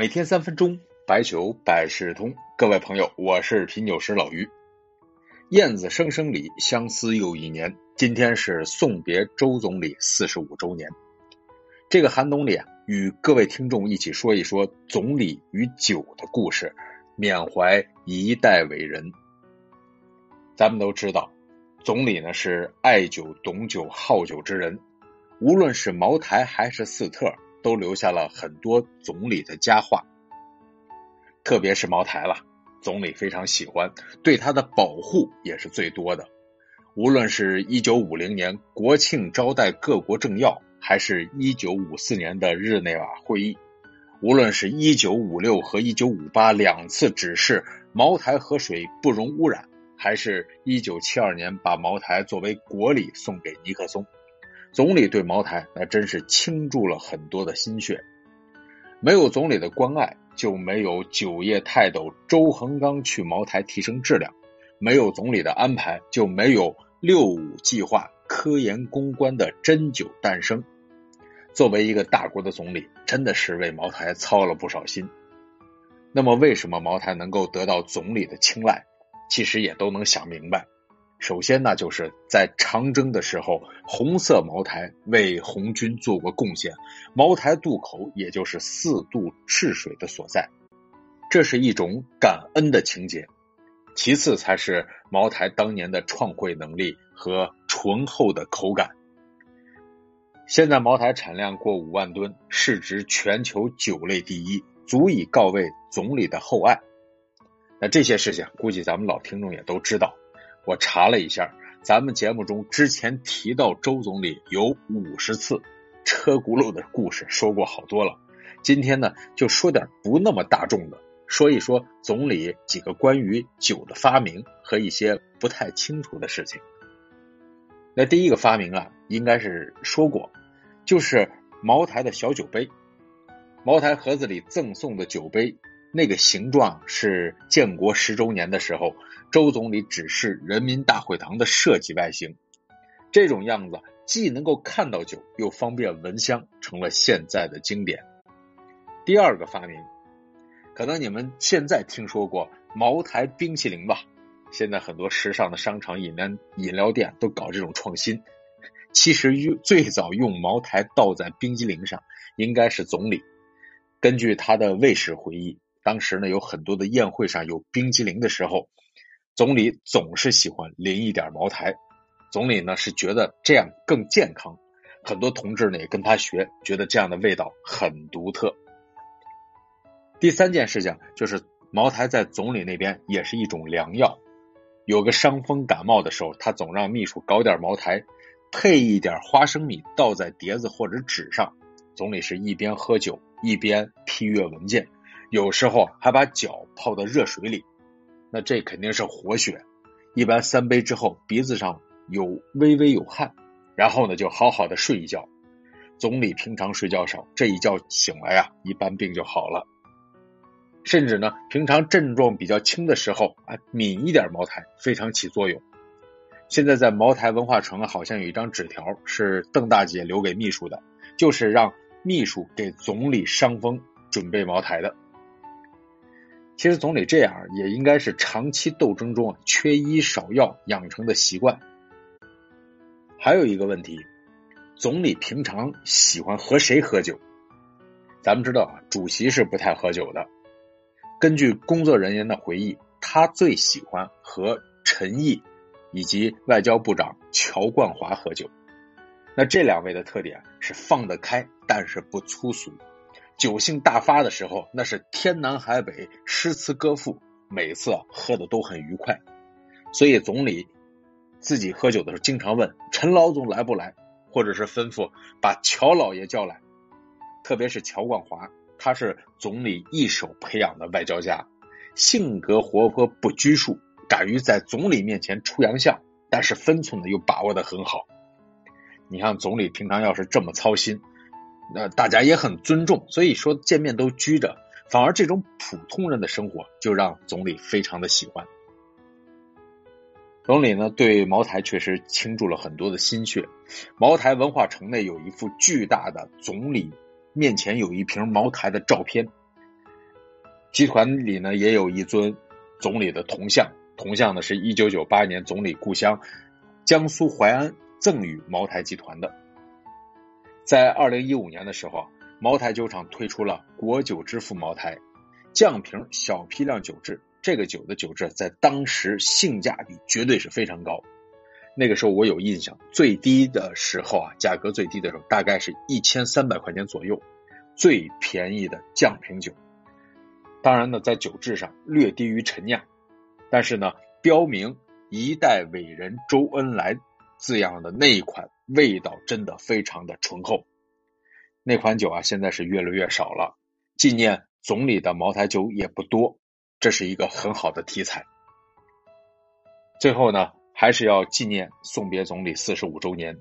每天三分钟，白酒百事通。各位朋友，我是品酒师老于。燕子声声里，相思又一年。今天是送别周总理四十五周年。这个寒冬里啊，与各位听众一起说一说总理与酒的故事，缅怀一代伟人。咱们都知道，总理呢是爱酒、懂酒、好酒之人。无论是茅台还是四特。都留下了很多总理的佳话，特别是茅台了，总理非常喜欢，对他的保护也是最多的。无论是一九五零年国庆招待各国政要，还是一九五四年的日内瓦会议，无论是一九五六和一九五八两次指示茅台河水不容污染，还是一九七二年把茅台作为国礼送给尼克松。总理对茅台那真是倾注了很多的心血，没有总理的关爱，就没有酒业泰斗周恒刚去茅台提升质量；没有总理的安排，就没有六五计划科研攻关的真酒诞生。作为一个大国的总理，真的是为茅台操了不少心。那么，为什么茅台能够得到总理的青睐？其实也都能想明白。首先呢，就是在长征的时候，红色茅台为红军做过贡献，茅台渡口也就是四渡赤水的所在，这是一种感恩的情节。其次才是茅台当年的创汇能力和醇厚的口感。现在茅台产量过五万吨，市值全球酒类第一，足以告慰总理的厚爱。那这些事情，估计咱们老听众也都知道。我查了一下，咱们节目中之前提到周总理有五十次车轱辘的故事，说过好多了。今天呢，就说点不那么大众的，说一说总理几个关于酒的发明和一些不太清楚的事情。那第一个发明啊，应该是说过，就是茅台的小酒杯，茅台盒子里赠送的酒杯。那个形状是建国十周年的时候，周总理指示人民大会堂的设计外形。这种样子既能够看到酒，又方便闻香，成了现在的经典。第二个发明，可能你们现在听说过茅台冰淇淋吧？现在很多时尚的商场、饮料饮料店都搞这种创新。其实用最早用茅台倒在冰激凌上，应该是总理。根据他的卫士回忆。当时呢，有很多的宴会上有冰激凌的时候，总理总是喜欢淋一点茅台。总理呢是觉得这样更健康，很多同志呢也跟他学，觉得这样的味道很独特。第三件事情就是茅台在总理那边也是一种良药，有个伤风感冒的时候，他总让秘书搞点茅台，配一点花生米倒在碟子或者纸上，总理是一边喝酒一边批阅文件。有时候还把脚泡到热水里，那这肯定是活血。一般三杯之后，鼻子上有微微有汗，然后呢就好好的睡一觉。总理平常睡觉少，这一觉醒来呀，一般病就好了。甚至呢，平常症状比较轻的时候啊，抿一点茅台非常起作用。现在在茅台文化城好像有一张纸条，是邓大姐留给秘书的，就是让秘书给总理伤风准备茅台的。其实总理这样也应该是长期斗争中缺医少药养成的习惯。还有一个问题，总理平常喜欢和谁喝酒？咱们知道啊，主席是不太喝酒的。根据工作人员的回忆，他最喜欢和陈毅以及外交部长乔冠华喝酒。那这两位的特点是放得开，但是不粗俗。酒性大发的时候，那是天南海北，诗词歌赋，每次喝的都很愉快。所以总理自己喝酒的时候，经常问陈老总来不来，或者是吩咐把乔老爷叫来。特别是乔冠华，他是总理一手培养的外交家，性格活泼不拘束，敢于在总理面前出洋相，但是分寸呢又把握的很好。你看总理平常要是这么操心。那大家也很尊重，所以说见面都拘着，反而这种普通人的生活就让总理非常的喜欢。总理呢对茅台确实倾注了很多的心血。茅台文化城内有一幅巨大的总理面前有一瓶茅台的照片，集团里呢也有一尊总理的铜像，铜像呢是一九九八年总理故乡江苏淮安赠予茅台集团的。在二零一五年的时候，茅台酒厂推出了国酒之父茅台降瓶小批量酒质，这个酒的酒质在当时性价比绝对是非常高。那个时候我有印象，最低的时候啊，价格最低的时候大概是一千三百块钱左右，最便宜的降瓶酒。当然呢，在酒质上略低于陈酿，但是呢，标明“一代伟人周恩来”字样的那一款，味道真的非常的醇厚。那款酒啊，现在是越来越少了，纪念总理的茅台酒也不多，这是一个很好的题材。最后呢。还是要纪念送别总理四十五周年，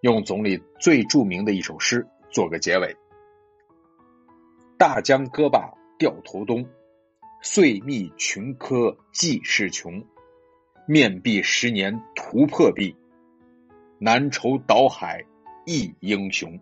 用总理最著名的一首诗做个结尾：“大江歌罢掉头东，岁密群科济世穷。面壁十年图破壁，南愁倒海一英雄。”